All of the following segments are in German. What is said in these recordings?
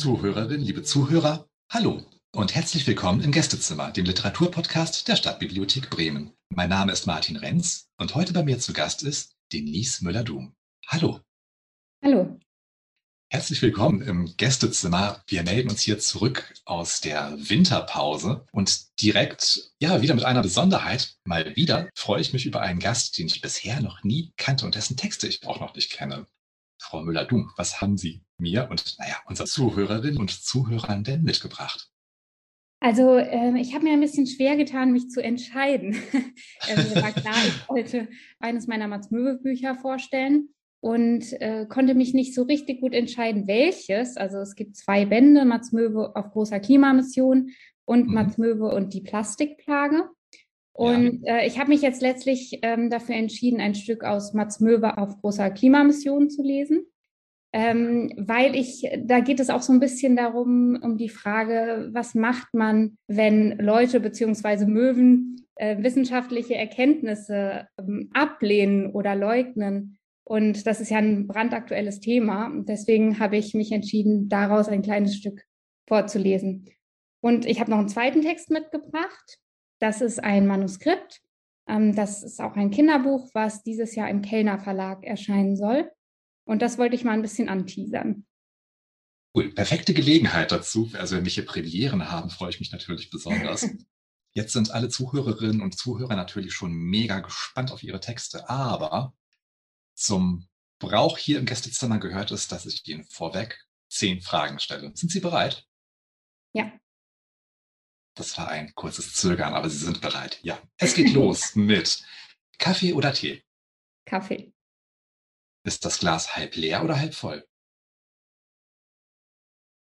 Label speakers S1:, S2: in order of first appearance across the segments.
S1: Liebe Zuhörerinnen, liebe Zuhörer, hallo und herzlich willkommen im Gästezimmer, dem Literaturpodcast der Stadtbibliothek Bremen. Mein Name ist Martin Renz und heute bei mir zu Gast ist Denise Müller-Dum. Hallo.
S2: Hallo.
S1: Herzlich willkommen im Gästezimmer. Wir melden uns hier zurück aus der Winterpause und direkt, ja, wieder mit einer Besonderheit. Mal wieder freue ich mich über einen Gast, den ich bisher noch nie kannte und dessen Texte ich auch noch nicht kenne. Frau Müller-Dum, was haben Sie mir und, naja, unseren Zuhörerinnen und Zuhörern denn mitgebracht?
S2: Also äh, ich habe mir ein bisschen schwer getan, mich zu entscheiden. also war klar, ich wollte eines meiner Mats Möwe-Bücher vorstellen und äh, konnte mich nicht so richtig gut entscheiden, welches. Also es gibt zwei Bände, Mats Möwe auf großer Klimamission und mhm. Mats Möwe und die Plastikplage. Und ja. äh, ich habe mich jetzt letztlich ähm, dafür entschieden, ein Stück aus Mats Möwe auf großer Klimamission zu lesen. Ähm, weil ich, da geht es auch so ein bisschen darum, um die Frage, was macht man, wenn Leute beziehungsweise Möwen äh, wissenschaftliche Erkenntnisse ähm, ablehnen oder leugnen. Und das ist ja ein brandaktuelles Thema. Deswegen habe ich mich entschieden, daraus ein kleines Stück vorzulesen. Und ich habe noch einen zweiten Text mitgebracht. Das ist ein Manuskript. Ähm, das ist auch ein Kinderbuch, was dieses Jahr im Kellner Verlag erscheinen soll. Und das wollte ich mal ein bisschen anteasern.
S1: Cool, perfekte Gelegenheit dazu. Also wenn wir hier Premieren haben, freue ich mich natürlich besonders. Jetzt sind alle Zuhörerinnen und Zuhörer natürlich schon mega gespannt auf ihre Texte, aber zum Brauch hier im Gästezimmer gehört es, dass ich Ihnen vorweg zehn Fragen stelle. Sind Sie bereit?
S2: Ja.
S1: Das war ein kurzes Zögern, aber Sie sind bereit. Ja, es geht los mit Kaffee oder Tee?
S2: Kaffee.
S1: Ist das Glas halb leer oder halb voll?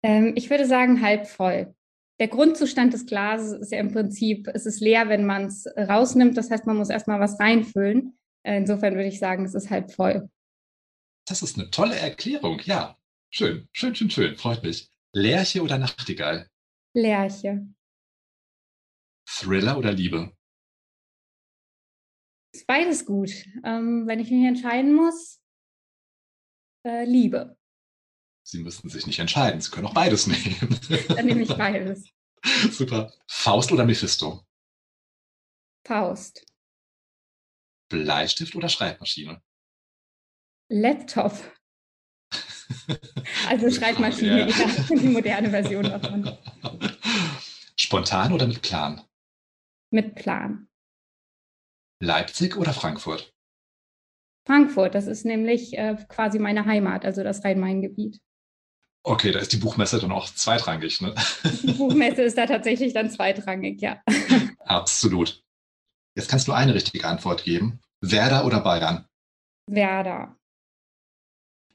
S2: Ähm, ich würde sagen halb voll. Der Grundzustand des Glases ist ja im Prinzip, es ist leer, wenn man es rausnimmt. Das heißt, man muss erstmal was reinfüllen. Äh, insofern würde ich sagen, es ist halb voll.
S1: Das ist eine tolle Erklärung, ja. Schön, schön, schön, schön, freut mich. Lerche oder Nachtigall?
S2: Lerche.
S1: Thriller oder Liebe?
S2: Ist beides gut. Ähm, wenn ich mich entscheiden muss, äh, Liebe.
S1: Sie müssten sich nicht entscheiden. Sie können auch beides nehmen.
S2: Dann nehme ich beides.
S1: Super. Faust oder Mephisto?
S2: Faust.
S1: Bleistift oder Schreibmaschine?
S2: Laptop. Also Schreibmaschine, ja. die moderne Version davon.
S1: Spontan oder mit Plan?
S2: Mit Plan.
S1: Leipzig oder Frankfurt?
S2: Frankfurt, das ist nämlich äh, quasi meine Heimat, also das Rhein-Main-Gebiet.
S1: Okay, da ist die Buchmesse dann auch zweitrangig, ne?
S2: Die Buchmesse ist da tatsächlich dann zweitrangig, ja.
S1: Absolut. Jetzt kannst du eine richtige Antwort geben. Werder oder Bayern?
S2: Werder.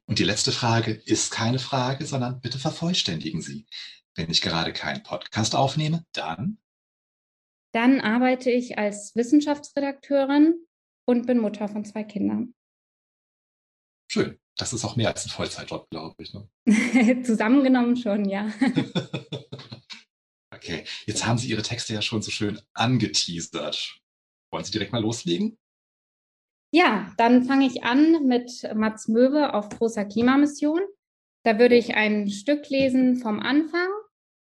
S1: Und die letzte Frage ist keine Frage, sondern bitte vervollständigen Sie. Wenn ich gerade keinen Podcast aufnehme, dann?
S2: Dann arbeite ich als Wissenschaftsredakteurin und bin Mutter von zwei Kindern.
S1: Schön. Das ist auch mehr als ein Vollzeitjob, glaube ich. Ne?
S2: Zusammengenommen schon, ja.
S1: okay, jetzt haben Sie Ihre Texte ja schon so schön angeteasert. Wollen Sie direkt mal loslegen?
S2: Ja, dann fange ich an mit Mats Möwe auf großer Klimamission. Da würde ich ein Stück lesen vom Anfang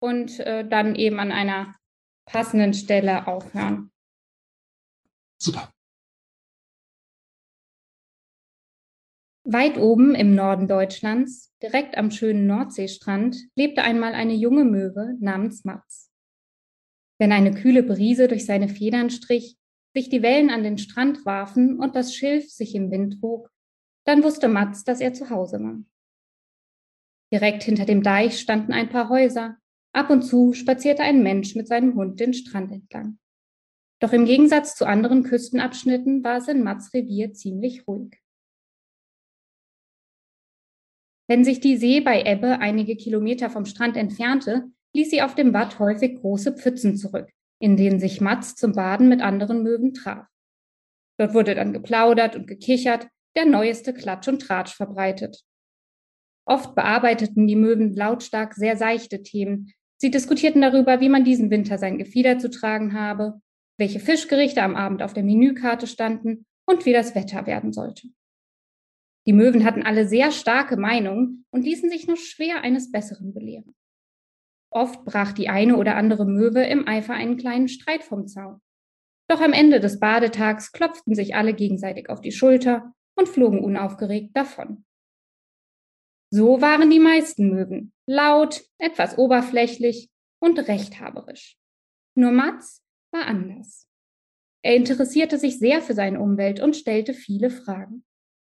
S2: und äh, dann eben an einer passenden Stelle aufhören.
S1: Super.
S2: Weit oben im Norden Deutschlands, direkt am schönen Nordseestrand, lebte einmal eine junge Möwe namens Mats. Wenn eine kühle Brise durch seine Federn strich, sich die Wellen an den Strand warfen und das Schilf sich im Wind trug, dann wusste Mats, dass er zu Hause war. Direkt hinter dem Deich standen ein paar Häuser. Ab und zu spazierte ein Mensch mit seinem Hund den Strand entlang. Doch im Gegensatz zu anderen Küstenabschnitten war es in Mats Revier ziemlich ruhig. Wenn sich die See bei Ebbe einige Kilometer vom Strand entfernte, ließ sie auf dem Watt häufig große Pfützen zurück, in denen sich Mats zum Baden mit anderen Möwen traf. Dort wurde dann geplaudert und gekichert, der neueste Klatsch und Tratsch verbreitet. Oft bearbeiteten die Möwen lautstark sehr seichte Themen. Sie diskutierten darüber, wie man diesen Winter sein Gefieder zu tragen habe, welche Fischgerichte am Abend auf der Menükarte standen und wie das Wetter werden sollte. Die Möwen hatten alle sehr starke Meinungen und ließen sich nur schwer eines Besseren belehren. Oft brach die eine oder andere Möwe im Eifer einen kleinen Streit vom Zaun. Doch am Ende des Badetags klopften sich alle gegenseitig auf die Schulter und flogen unaufgeregt davon. So waren die meisten Möwen, laut, etwas oberflächlich und rechthaberisch. Nur Mats war anders. Er interessierte sich sehr für seine Umwelt und stellte viele Fragen.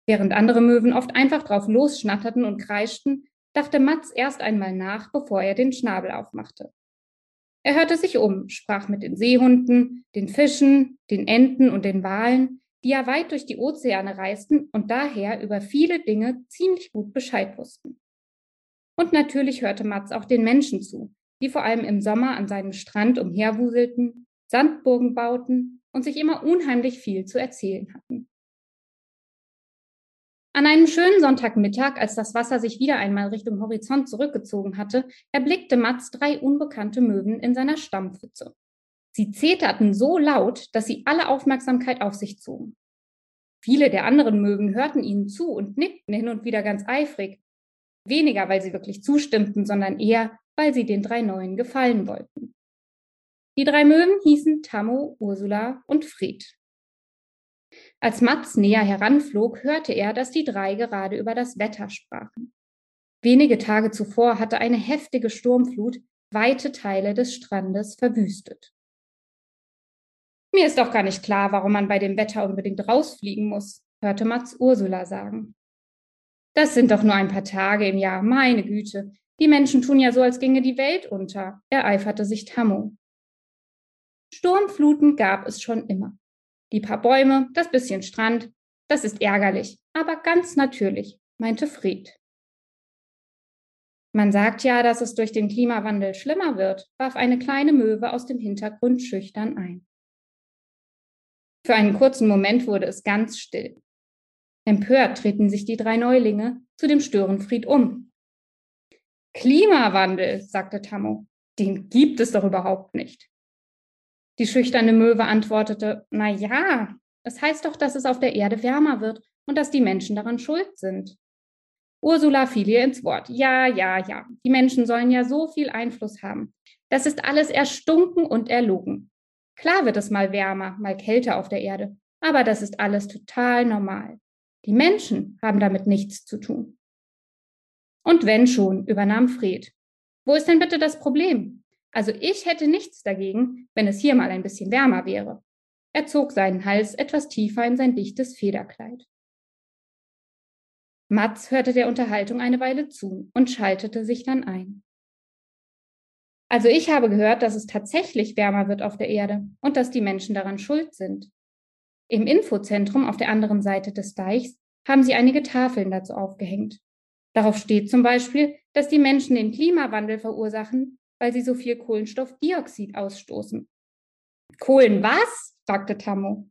S2: Während andere Möwen oft einfach drauf losschnatterten und kreischten, dachte Mats erst einmal nach, bevor er den Schnabel aufmachte. Er hörte sich um, sprach mit den Seehunden, den Fischen, den Enten und den Walen, die ja weit durch die Ozeane reisten und daher über viele Dinge ziemlich gut Bescheid wussten. Und natürlich hörte Mats auch den Menschen zu, die vor allem im Sommer an seinem Strand umherwuselten, Sandburgen bauten und sich immer unheimlich viel zu erzählen hatten. An einem schönen Sonntagmittag, als das Wasser sich wieder einmal Richtung Horizont zurückgezogen hatte, erblickte Mats drei unbekannte Möwen in seiner Stammpfütze. Sie zeterten so laut, dass sie alle Aufmerksamkeit auf sich zogen. Viele der anderen Möwen hörten ihnen zu und nickten hin und wieder ganz eifrig. Weniger, weil sie wirklich zustimmten, sondern eher, weil sie den drei Neuen gefallen wollten. Die drei Möwen hießen Tammo, Ursula und Fred. Als Mats näher heranflog, hörte er, dass die drei gerade über das Wetter sprachen. Wenige Tage zuvor hatte eine heftige Sturmflut weite Teile des Strandes verwüstet. Mir ist doch gar nicht klar, warum man bei dem Wetter unbedingt rausfliegen muss, hörte Mats Ursula sagen. Das sind doch nur ein paar Tage im Jahr, meine Güte. Die Menschen tun ja so, als ginge die Welt unter, ereiferte sich Tammo. Sturmfluten gab es schon immer. Die paar Bäume, das bisschen Strand, das ist ärgerlich, aber ganz natürlich, meinte Fried. Man sagt ja, dass es durch den Klimawandel schlimmer wird, warf eine kleine Möwe aus dem Hintergrund schüchtern ein. Für einen kurzen Moment wurde es ganz still. Empört drehten sich die drei Neulinge zu dem Störenfried um. Klimawandel, sagte Tammo, den gibt es doch überhaupt nicht. Die schüchterne Möwe antwortete, na ja, es heißt doch, dass es auf der Erde wärmer wird und dass die Menschen daran schuld sind. Ursula fiel ihr ins Wort. Ja, ja, ja, die Menschen sollen ja so viel Einfluss haben. Das ist alles erstunken und erlogen. Klar wird es mal wärmer, mal kälter auf der Erde, aber das ist alles total normal. Die Menschen haben damit nichts zu tun. Und wenn schon, übernahm Fred. Wo ist denn bitte das Problem? Also ich hätte nichts dagegen, wenn es hier mal ein bisschen wärmer wäre. Er zog seinen Hals etwas tiefer in sein dichtes Federkleid. Mats hörte der Unterhaltung eine Weile zu und schaltete sich dann ein. Also ich habe gehört, dass es tatsächlich wärmer wird auf der Erde und dass die Menschen daran schuld sind. Im Infozentrum auf der anderen Seite des Deichs haben sie einige Tafeln dazu aufgehängt. Darauf steht zum Beispiel, dass die Menschen den Klimawandel verursachen, weil sie so viel Kohlenstoffdioxid ausstoßen. Kohlen was? fragte Tammo.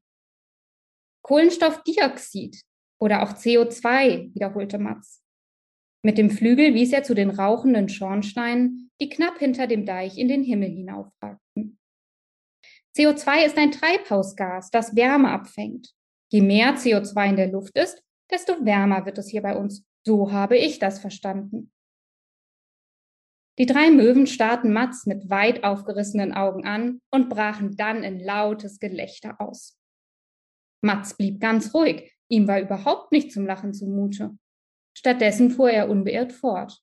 S2: Kohlenstoffdioxid oder auch CO2, wiederholte Mats. Mit dem Flügel wies er zu den rauchenden Schornsteinen, die knapp hinter dem Deich in den Himmel hinaufragten. CO2 ist ein Treibhausgas, das Wärme abfängt. Je mehr CO2 in der Luft ist, desto wärmer wird es hier bei uns. So habe ich das verstanden. Die drei Möwen starrten Mats mit weit aufgerissenen Augen an und brachen dann in lautes Gelächter aus. Mats blieb ganz ruhig, ihm war überhaupt nicht zum Lachen zumute. Stattdessen fuhr er unbeirrt fort.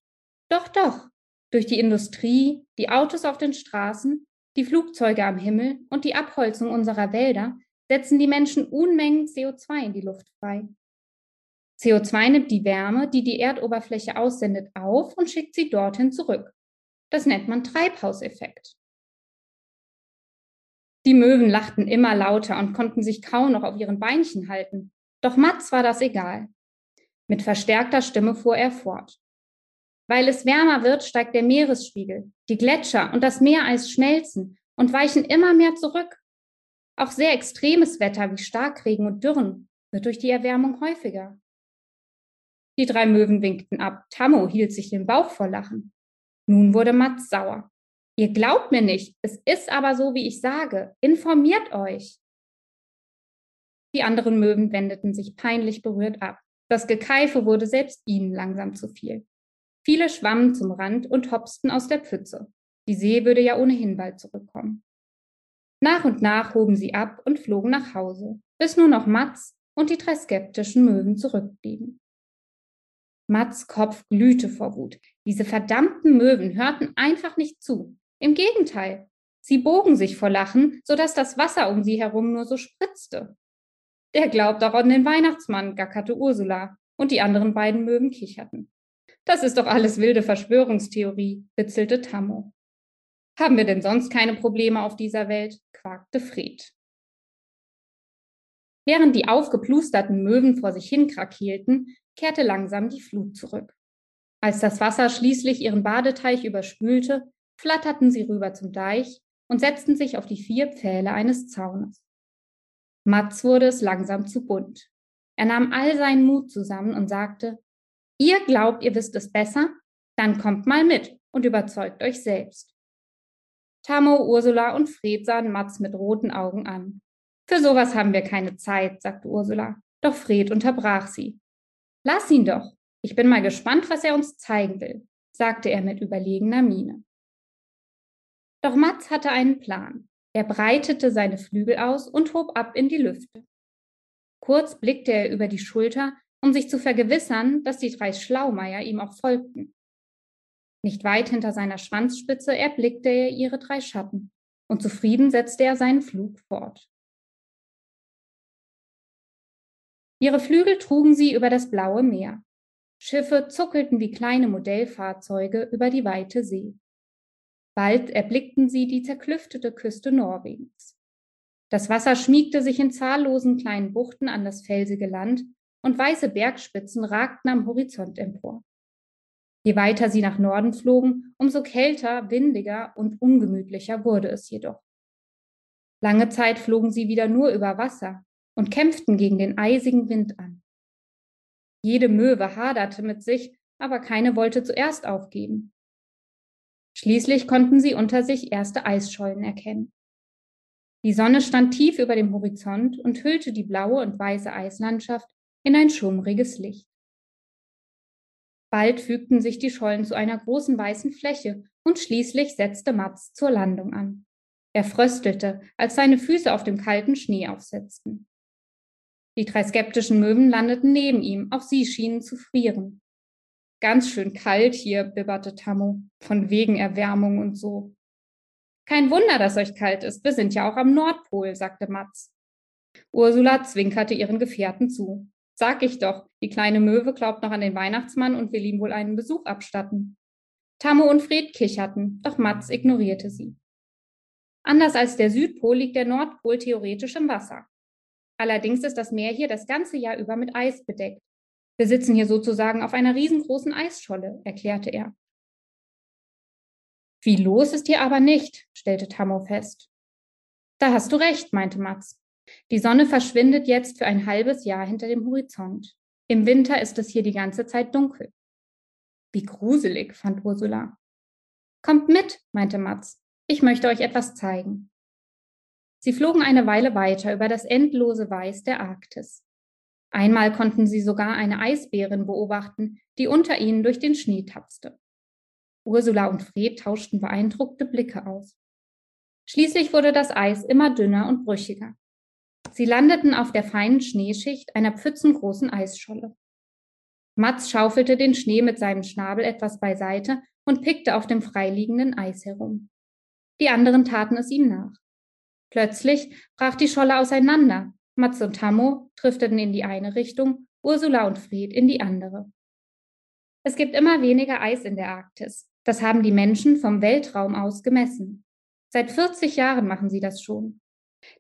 S2: Doch, doch, durch die Industrie, die Autos auf den Straßen, die Flugzeuge am Himmel und die Abholzung unserer Wälder setzen die Menschen Unmengen CO2 in die Luft frei. CO2 nimmt die Wärme, die die Erdoberfläche aussendet, auf und schickt sie dorthin zurück. Das nennt man Treibhauseffekt. Die Möwen lachten immer lauter und konnten sich kaum noch auf ihren Beinchen halten. Doch Mats war das egal. Mit verstärkter Stimme fuhr er fort. Weil es wärmer wird, steigt der Meeresspiegel. Die Gletscher und das Meereis schmelzen und weichen immer mehr zurück. Auch sehr extremes Wetter wie Starkregen und Dürren wird durch die Erwärmung häufiger. Die drei Möwen winkten ab. Tammo hielt sich den Bauch vor Lachen. Nun wurde Mats sauer. Ihr glaubt mir nicht, es ist aber so, wie ich sage. Informiert euch. Die anderen Möwen wendeten sich peinlich berührt ab. Das Gekeife wurde selbst ihnen langsam zu viel. Viele schwammen zum Rand und hopsten aus der Pfütze. Die See würde ja ohnehin bald zurückkommen. Nach und nach hoben sie ab und flogen nach Hause, bis nur noch Mats und die drei skeptischen Möwen zurückblieben. Mats Kopf glühte vor Wut. Diese verdammten Möwen hörten einfach nicht zu. Im Gegenteil, sie bogen sich vor Lachen, so dass das Wasser um sie herum nur so spritzte. Der glaubt auch an den Weihnachtsmann, gackerte Ursula, und die anderen beiden Möwen kicherten. Das ist doch alles wilde Verschwörungstheorie, witzelte Tammo. Haben wir denn sonst keine Probleme auf dieser Welt? quakte Fred. Während die aufgeplusterten Möwen vor sich hin krakeelten, kehrte langsam die Flut zurück. Als das Wasser schließlich ihren Badeteich überspülte, flatterten sie rüber zum Deich und setzten sich auf die vier Pfähle eines Zaunes. Mats wurde es langsam zu bunt. Er nahm all seinen Mut zusammen und sagte, ihr glaubt, ihr wisst es besser? Dann kommt mal mit und überzeugt euch selbst. Tammo, Ursula und Fred sahen Mats mit roten Augen an. Für sowas haben wir keine Zeit, sagte Ursula. Doch Fred unterbrach sie. Lass ihn doch. Ich bin mal gespannt, was er uns zeigen will, sagte er mit überlegener Miene. Doch Mats hatte einen Plan. Er breitete seine Flügel aus und hob ab in die Lüfte. Kurz blickte er über die Schulter, um sich zu vergewissern, dass die drei Schlaumeier ihm auch folgten. Nicht weit hinter seiner Schwanzspitze erblickte er ihre drei Schatten, und zufrieden setzte er seinen Flug fort. Ihre Flügel trugen sie über das blaue Meer. Schiffe zuckelten wie kleine Modellfahrzeuge über die weite See. Bald erblickten sie die zerklüftete Küste Norwegens. Das Wasser schmiegte sich in zahllosen kleinen Buchten an das felsige Land und weiße Bergspitzen ragten am Horizont empor. Je weiter sie nach Norden flogen, umso kälter, windiger und ungemütlicher wurde es jedoch. Lange Zeit flogen sie wieder nur über Wasser und kämpften gegen den eisigen Wind an. Jede Möwe haderte mit sich, aber keine wollte zuerst aufgeben. Schließlich konnten sie unter sich erste Eisschollen erkennen. Die Sonne stand tief über dem Horizont und hüllte die blaue und weiße Eislandschaft in ein schummriges Licht. Bald fügten sich die Schollen zu einer großen weißen Fläche und schließlich setzte Mats zur Landung an. Er fröstelte, als seine Füße auf dem kalten Schnee aufsetzten. Die drei skeptischen Möwen landeten neben ihm, auch sie schienen zu frieren. Ganz schön kalt hier, bibberte Tammo, von wegen Erwärmung und so. Kein Wunder, dass euch kalt ist, wir sind ja auch am Nordpol, sagte Mats. Ursula zwinkerte ihren Gefährten zu. Sag ich doch, die kleine Möwe glaubt noch an den Weihnachtsmann und will ihm wohl einen Besuch abstatten. Tammo und Fred kicherten, doch Mats ignorierte sie. Anders als der Südpol liegt der Nordpol theoretisch im Wasser. Allerdings ist das Meer hier das ganze Jahr über mit Eis bedeckt. Wir sitzen hier sozusagen auf einer riesengroßen Eisscholle, erklärte er. Viel los ist hier aber nicht, stellte Tammo fest. Da hast du recht, meinte Mats. Die Sonne verschwindet jetzt für ein halbes Jahr hinter dem Horizont. Im Winter ist es hier die ganze Zeit dunkel. Wie gruselig, fand Ursula. Kommt mit, meinte Mats. Ich möchte euch etwas zeigen. Sie flogen eine Weile weiter über das endlose Weiß der Arktis. Einmal konnten sie sogar eine Eisbärin beobachten, die unter ihnen durch den Schnee tapste. Ursula und Fred tauschten beeindruckte Blicke aus. Schließlich wurde das Eis immer dünner und brüchiger. Sie landeten auf der feinen Schneeschicht einer pfützengroßen Eisscholle. Mats schaufelte den Schnee mit seinem Schnabel etwas beiseite und pickte auf dem freiliegenden Eis herum. Die anderen taten es ihm nach. Plötzlich brach die Scholle auseinander Mats und Tammo drifteten in die eine Richtung, Ursula und Fred in die andere. Es gibt immer weniger Eis in der Arktis. Das haben die Menschen vom Weltraum aus gemessen. Seit 40 Jahren machen sie das schon.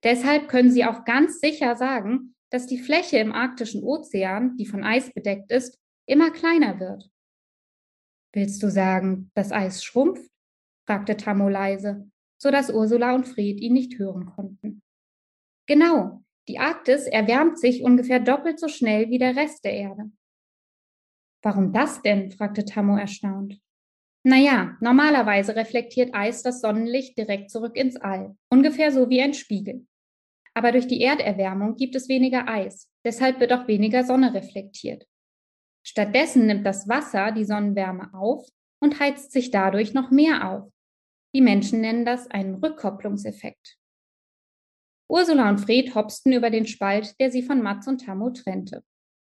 S2: Deshalb können sie auch ganz sicher sagen, dass die Fläche im arktischen Ozean, die von Eis bedeckt ist, immer kleiner wird. Willst du sagen, das Eis schrumpft? fragte Tammo leise, so dass Ursula und Fred ihn nicht hören konnten. Genau, die Arktis erwärmt sich ungefähr doppelt so schnell wie der Rest der Erde. Warum das denn? fragte Tammo erstaunt. Naja, normalerweise reflektiert Eis das Sonnenlicht direkt zurück ins All, ungefähr so wie ein Spiegel. Aber durch die Erderwärmung gibt es weniger Eis, deshalb wird auch weniger Sonne reflektiert. Stattdessen nimmt das Wasser die Sonnenwärme auf und heizt sich dadurch noch mehr auf. Die Menschen nennen das einen Rückkopplungseffekt. Ursula und Fred hopsten über den Spalt, der sie von Mats und Tammo trennte.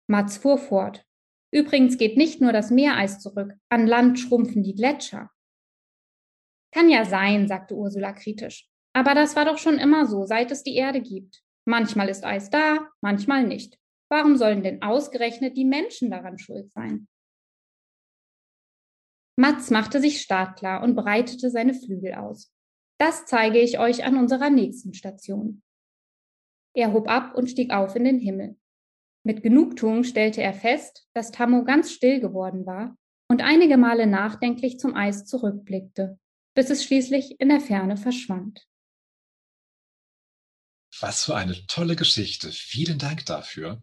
S2: Mats fuhr fort. Übrigens geht nicht nur das Meereis zurück, an Land schrumpfen die Gletscher. Kann ja sein, sagte Ursula kritisch. Aber das war doch schon immer so, seit es die Erde gibt. Manchmal ist Eis da, manchmal nicht. Warum sollen denn ausgerechnet die Menschen daran schuld sein? Mats machte sich startklar und breitete seine Flügel aus. Das zeige ich euch an unserer nächsten Station. Er hob ab und stieg auf in den Himmel. Mit Genugtuung stellte er fest, dass Tammo ganz still geworden war und einige Male nachdenklich zum Eis zurückblickte, bis es schließlich in der Ferne verschwand.
S1: Was für eine tolle Geschichte. Vielen Dank dafür.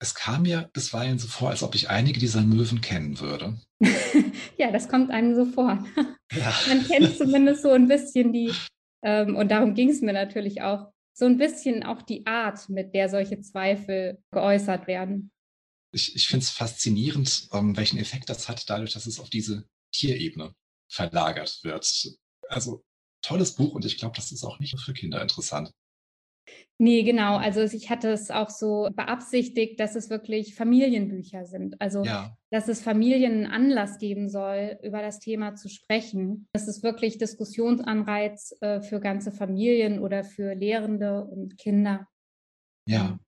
S1: Es kam mir bisweilen so vor, als ob ich einige dieser Möwen kennen würde.
S2: ja, das kommt einem so vor. Ja. Man kennt zumindest so ein bisschen die, ähm, und darum ging es mir natürlich auch, so ein bisschen auch die Art, mit der solche Zweifel geäußert werden.
S1: Ich, ich finde es faszinierend, ähm, welchen Effekt das hat, dadurch, dass es auf diese Tierebene verlagert wird. Also tolles Buch und ich glaube, das ist auch nicht nur für Kinder interessant.
S2: Nee, genau. Also ich hatte es auch so beabsichtigt, dass es wirklich Familienbücher sind. Also ja. dass es Familien Anlass geben soll, über das Thema zu sprechen. Das ist wirklich Diskussionsanreiz äh, für ganze Familien oder für Lehrende und Kinder.
S1: Ja.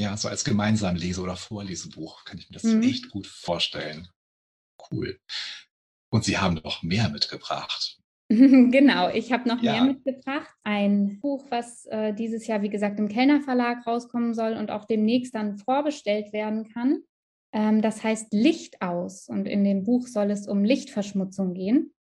S1: Ja, so als gemeinsam Lese- oder Vorlesebuch kann ich mir das mhm. echt gut vorstellen. Cool. Und Sie haben noch mehr mitgebracht.
S2: genau, ich habe noch ja. mehr mitgebracht. Ein Buch, was äh, dieses Jahr, wie gesagt, im Kellner Verlag rauskommen soll und auch demnächst dann vorbestellt werden kann. Ähm, das heißt Licht aus. Und in dem Buch soll es um Lichtverschmutzung gehen.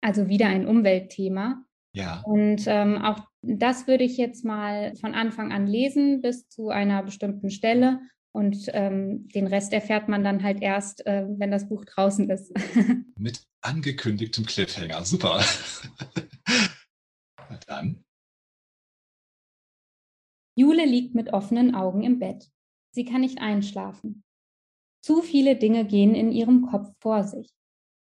S2: Also wieder ein Umweltthema.
S1: Ja.
S2: Und ähm, auch das würde ich jetzt mal von Anfang an lesen bis zu einer bestimmten Stelle und ähm, den Rest erfährt man dann halt erst, äh, wenn das Buch draußen ist.
S1: Mit angekündigtem Cliffhanger. Super. Na dann.
S2: Jule liegt mit offenen Augen im Bett. Sie kann nicht einschlafen. Zu viele Dinge gehen in ihrem Kopf vor sich.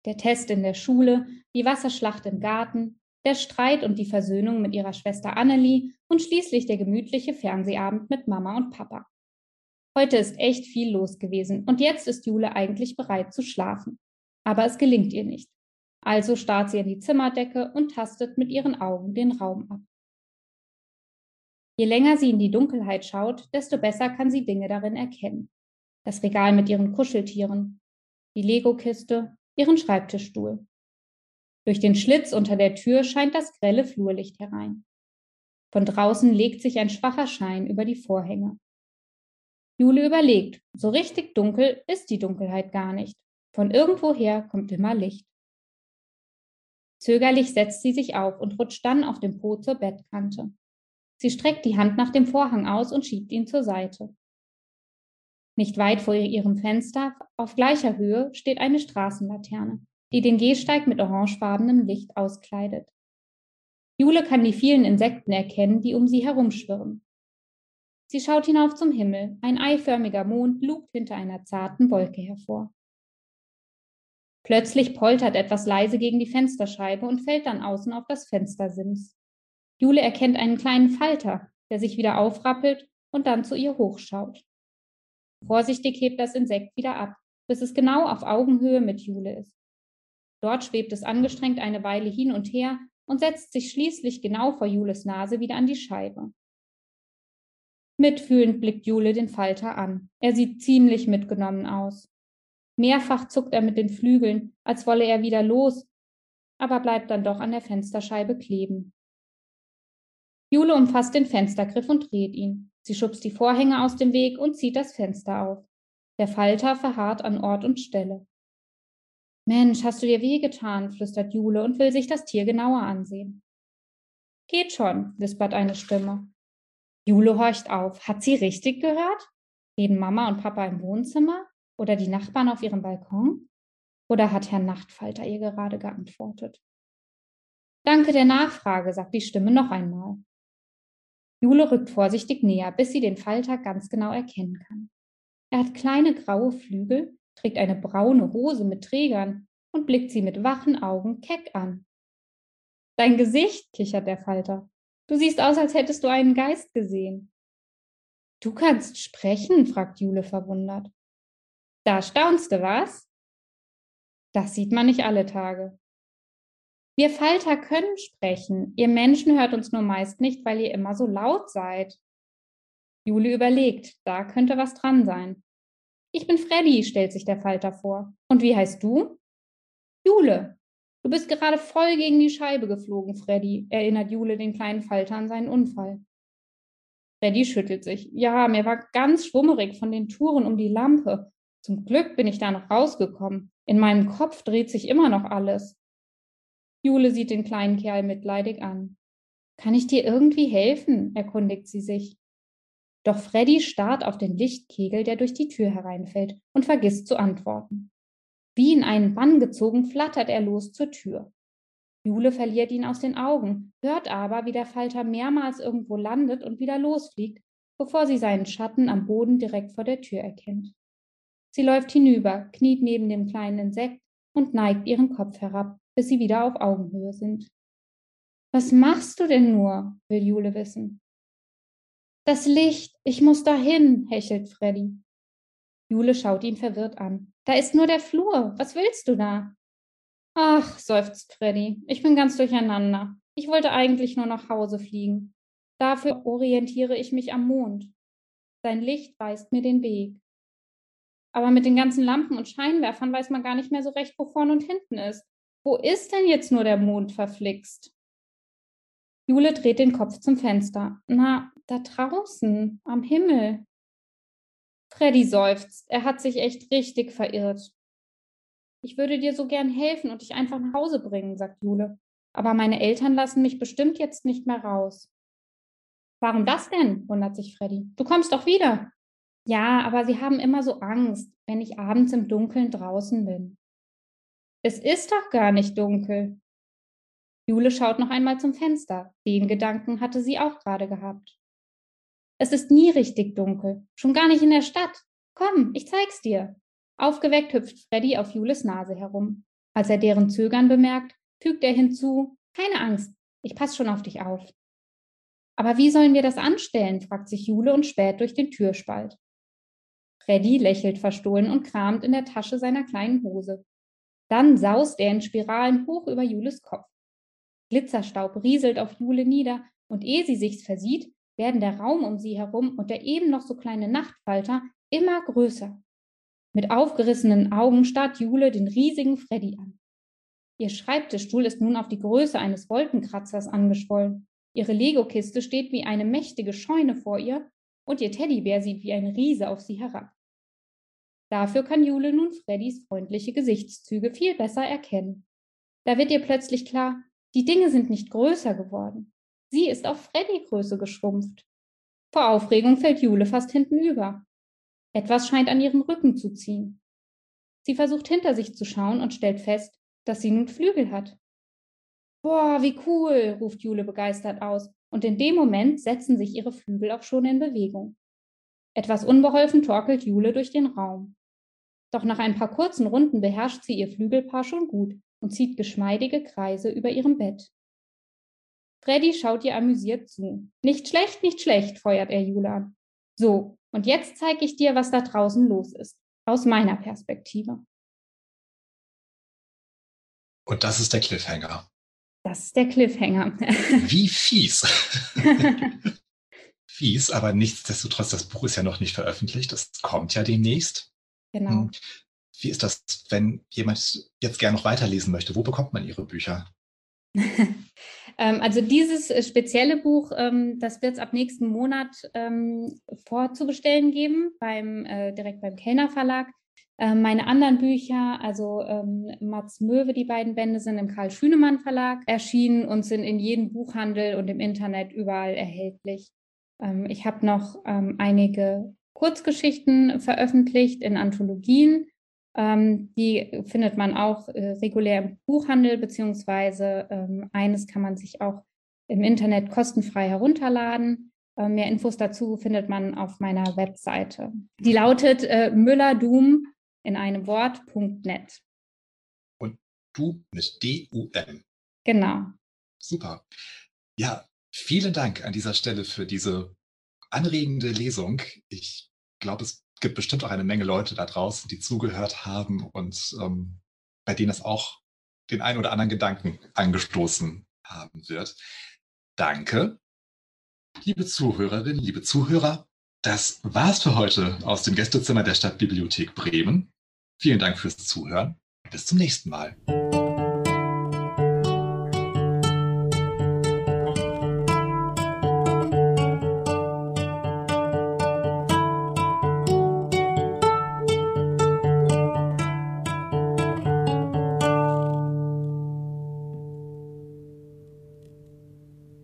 S2: Der Test in der Schule, die Wasserschlacht im Garten, der Streit und die Versöhnung mit ihrer Schwester Annelie und schließlich der gemütliche Fernsehabend mit Mama und Papa. Heute ist echt viel los gewesen und jetzt ist Jule eigentlich bereit zu schlafen. Aber es gelingt ihr nicht. Also starrt sie in die Zimmerdecke und tastet mit ihren Augen den Raum ab. Je länger sie in die Dunkelheit schaut, desto besser kann sie Dinge darin erkennen. Das Regal mit ihren Kuscheltieren, die Lego-Kiste, ihren Schreibtischstuhl. Durch den Schlitz unter der Tür scheint das grelle Flurlicht herein. Von draußen legt sich ein schwacher Schein über die Vorhänge. Jule überlegt, so richtig dunkel ist die Dunkelheit gar nicht. Von irgendwoher kommt immer Licht. Zögerlich setzt sie sich auf und rutscht dann auf dem Po zur Bettkante. Sie streckt die Hand nach dem Vorhang aus und schiebt ihn zur Seite. Nicht weit vor ihrem Fenster, auf gleicher Höhe, steht eine Straßenlaterne, die den Gehsteig mit orangefarbenem Licht auskleidet. Jule kann die vielen Insekten erkennen, die um sie herumschwirren. Sie schaut hinauf zum Himmel. Ein eiförmiger Mond lugt hinter einer zarten Wolke hervor. Plötzlich poltert etwas leise gegen die Fensterscheibe und fällt dann außen auf das Fenstersims. Jule erkennt einen kleinen Falter, der sich wieder aufrappelt und dann zu ihr hochschaut. Vorsichtig hebt das Insekt wieder ab, bis es genau auf Augenhöhe mit Jule ist. Dort schwebt es angestrengt eine Weile hin und her und setzt sich schließlich genau vor Jules Nase wieder an die Scheibe. Mitfühlend blickt Jule den Falter an. Er sieht ziemlich mitgenommen aus. Mehrfach zuckt er mit den Flügeln, als wolle er wieder los, aber bleibt dann doch an der Fensterscheibe kleben. Jule umfasst den Fenstergriff und dreht ihn. Sie schubst die Vorhänge aus dem Weg und zieht das Fenster auf. Der Falter verharrt an Ort und Stelle. Mensch, hast du dir wehgetan, flüstert Jule und will sich das Tier genauer ansehen. Geht schon, wispert eine Stimme. Jule horcht auf. Hat sie richtig gehört? Reden Mama und Papa im Wohnzimmer? Oder die Nachbarn auf ihrem Balkon? Oder hat Herr Nachtfalter ihr gerade geantwortet? Danke der Nachfrage, sagt die Stimme noch einmal. Jule rückt vorsichtig näher, bis sie den Falter ganz genau erkennen kann. Er hat kleine graue Flügel, trägt eine braune Hose mit Trägern und blickt sie mit wachen Augen keck an. Dein Gesicht, kichert der Falter. Du siehst aus, als hättest du einen Geist gesehen. Du kannst sprechen? fragt Jule verwundert. Da staunst du, was? Das sieht man nicht alle Tage. Wir Falter können sprechen. Ihr Menschen hört uns nur meist nicht, weil ihr immer so laut seid. Jule überlegt, da könnte was dran sein. Ich bin Freddy, stellt sich der Falter vor. Und wie heißt du? Jule. Du bist gerade voll gegen die Scheibe geflogen, Freddy, erinnert Jule den kleinen Falter an seinen Unfall. Freddy schüttelt sich. Ja, mir war ganz schwummerig von den Touren um die Lampe. Zum Glück bin ich da noch rausgekommen. In meinem Kopf dreht sich immer noch alles. Jule sieht den kleinen Kerl mitleidig an. Kann ich dir irgendwie helfen? erkundigt sie sich. Doch Freddy starrt auf den Lichtkegel, der durch die Tür hereinfällt, und vergisst zu antworten. Wie in einen Bann gezogen flattert er los zur Tür. Jule verliert ihn aus den Augen, hört aber, wie der Falter mehrmals irgendwo landet und wieder losfliegt, bevor sie seinen Schatten am Boden direkt vor der Tür erkennt. Sie läuft hinüber, kniet neben dem kleinen Insekt und neigt ihren Kopf herab, bis sie wieder auf Augenhöhe sind. Was machst du denn nur? will Jule wissen. Das Licht, ich muss dahin, hechelt Freddy. Jule schaut ihn verwirrt an. Da ist nur der Flur. Was willst du da? Ach, seufzt Freddy, ich bin ganz durcheinander. Ich wollte eigentlich nur nach Hause fliegen. Dafür orientiere ich mich am Mond. Sein Licht weist mir den Weg. Aber mit den ganzen Lampen und Scheinwerfern weiß man gar nicht mehr so recht, wo vorne und hinten ist. Wo ist denn jetzt nur der Mond verflixt? Jule dreht den Kopf zum Fenster. Na, da draußen, am Himmel. Freddy seufzt. Er hat sich echt richtig verirrt. Ich würde dir so gern helfen und dich einfach nach Hause bringen, sagt Jule. Aber meine Eltern lassen mich bestimmt jetzt nicht mehr raus. Warum das denn? wundert sich Freddy. Du kommst doch wieder. Ja, aber sie haben immer so Angst, wenn ich abends im Dunkeln draußen bin. Es ist doch gar nicht dunkel. Jule schaut noch einmal zum Fenster. Den Gedanken hatte sie auch gerade gehabt. Es ist nie richtig dunkel, schon gar nicht in der Stadt. Komm, ich zeig's dir. Aufgeweckt hüpft Freddy auf Jules Nase herum. Als er deren Zögern bemerkt, fügt er hinzu, keine Angst, ich pass schon auf dich auf. Aber wie sollen wir das anstellen? fragt sich Jule und späht durch den Türspalt. Freddy lächelt verstohlen und kramt in der Tasche seiner kleinen Hose. Dann saust er in Spiralen hoch über Jules Kopf. Glitzerstaub rieselt auf Jule nieder, und ehe sie sich's versieht, werden der Raum um sie herum und der eben noch so kleine Nachtfalter immer größer. Mit aufgerissenen Augen starrt Jule den riesigen Freddy an. Ihr Schreibtischstuhl ist nun auf die Größe eines Wolkenkratzers angeschwollen. Ihre Lego-Kiste steht wie eine mächtige Scheune vor ihr und ihr Teddybär sieht wie ein Riese auf sie herab. Dafür kann Jule nun Freddys freundliche Gesichtszüge viel besser erkennen. Da wird ihr plötzlich klar, die Dinge sind nicht größer geworden. Sie ist auf Freddy-Größe geschrumpft. Vor Aufregung fällt Jule fast hintenüber. Etwas scheint an ihrem Rücken zu ziehen. Sie versucht hinter sich zu schauen und stellt fest, dass sie nun Flügel hat. Boah, wie cool, ruft Jule begeistert aus, und in dem Moment setzen sich ihre Flügel auch schon in Bewegung. Etwas unbeholfen torkelt Jule durch den Raum. Doch nach ein paar kurzen Runden beherrscht sie ihr Flügelpaar schon gut und zieht geschmeidige Kreise über ihrem Bett. Freddy schaut ihr amüsiert zu. Nicht schlecht, nicht schlecht, feuert er Jule an. So, und jetzt zeige ich dir, was da draußen los ist. Aus meiner Perspektive.
S1: Und das ist der Cliffhanger.
S2: Das ist der Cliffhanger.
S1: Wie fies. fies, aber nichtsdestotrotz, das Buch ist ja noch nicht veröffentlicht. Das kommt ja demnächst.
S2: Genau. Hm.
S1: Wie ist das, wenn jemand jetzt gerne noch weiterlesen möchte? Wo bekommt man Ihre Bücher?
S2: Ähm, also dieses äh, spezielle Buch, ähm, das wird es ab nächsten Monat ähm, vorzubestellen geben, beim, äh, direkt beim Kellner Verlag. meine anderen Bücher, also Mats Möwe, die beiden Bände sind im Karl Schünemann Verlag erschienen und sind in jedem Buchhandel und im Internet überall erhältlich. ich habe noch einige Kurzgeschichten veröffentlicht in Anthologien. Ähm, die findet man auch äh, regulär im Buchhandel, beziehungsweise ähm, eines kann man sich auch im Internet kostenfrei herunterladen. Äh, mehr Infos dazu findet man auf meiner Webseite. Die lautet äh, müllerdum in einem Wort.net.
S1: Und du mit D-U-M.
S2: Genau.
S1: Super. Ja, vielen Dank an dieser Stelle für diese anregende Lesung. Ich glaube, es gibt bestimmt auch eine Menge Leute da draußen, die zugehört haben und ähm, bei denen es auch den ein oder anderen Gedanken angestoßen haben wird. Danke. Liebe Zuhörerinnen, liebe Zuhörer, das war's für heute aus dem Gästezimmer der Stadtbibliothek Bremen. Vielen Dank fürs Zuhören. Bis zum nächsten Mal.